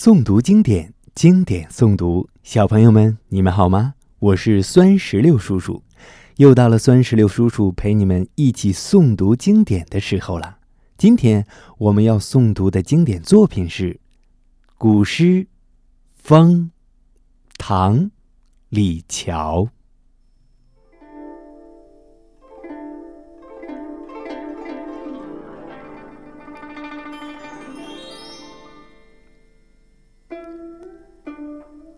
诵读经典，经典诵读。小朋友们，你们好吗？我是酸石榴叔叔，又到了酸石榴叔叔陪你们一起诵读经典的时候了。今天我们要诵读的经典作品是古诗《风》，唐，李峤。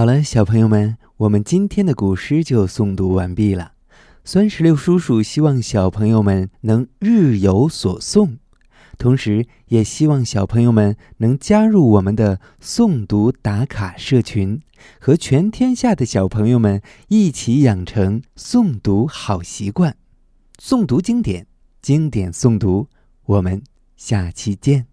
好了，小朋友们，我们今天的古诗就诵读完毕了。酸石榴叔叔希望小朋友们能日有所诵，同时也希望小朋友们能加入我们的诵读打卡社群，和全天下的小朋友们一起养成诵读好习惯。诵读经典，经典诵读，我们下期见。